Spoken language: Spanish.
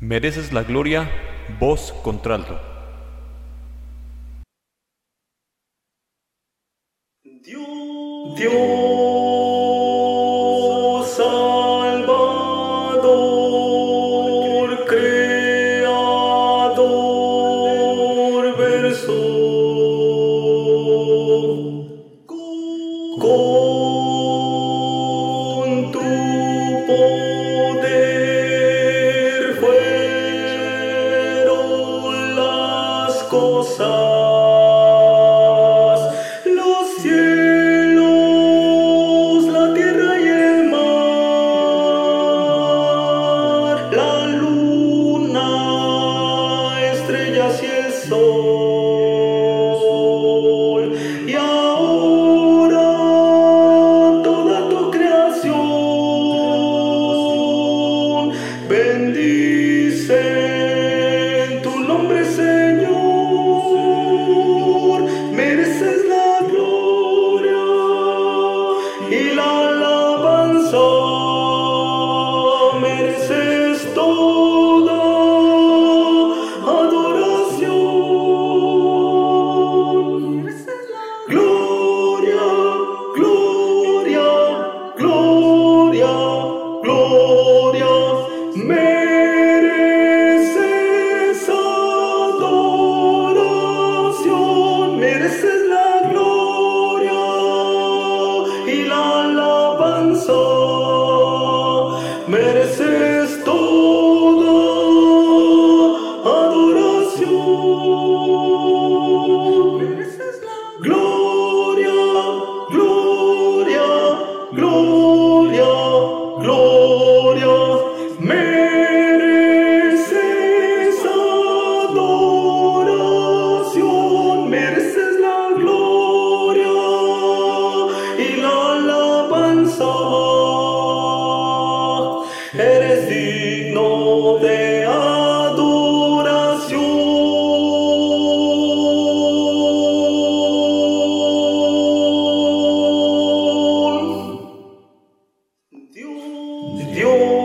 Mereces la gloria, voz contralto. Dios Salvador, Creador, verso. Con cosas, los cielos, la tierra y el mar, la luna, estrellas y el sol. lalaban sa'yo. 両